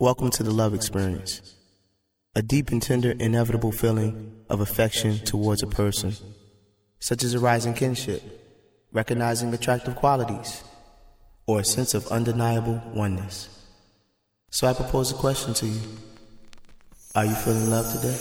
Welcome to the love experience. A deep and tender, inevitable feeling of affection towards a person, such as a rising kinship, recognizing attractive qualities, or a sense of undeniable oneness. So I propose a question to you. Are you feeling love today?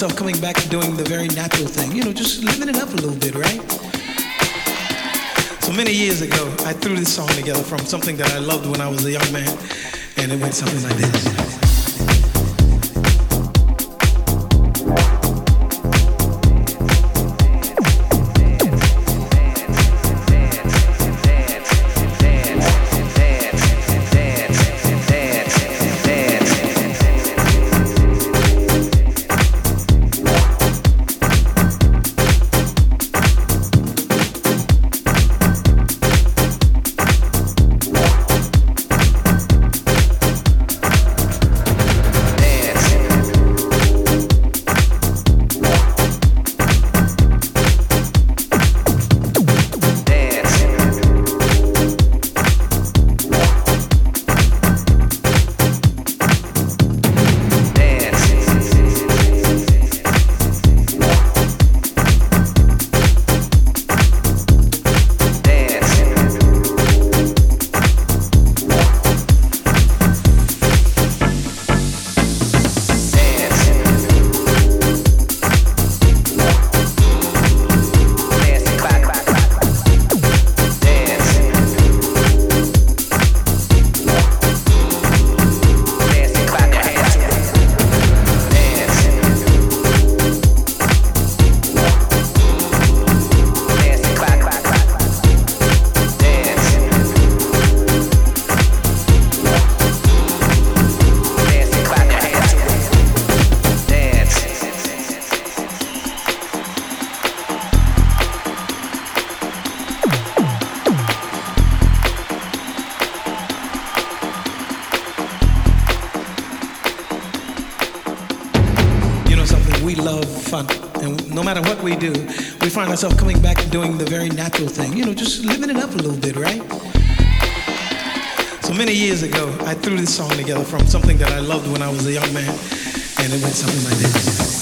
Myself coming back and doing the very natural thing, you know, just living it up a little bit, right? So many years ago, I threw this song together from something that I loved when I was a young man, and it went something like this. Years ago, I threw this song together from something that I loved when I was a young man, and it went something like this.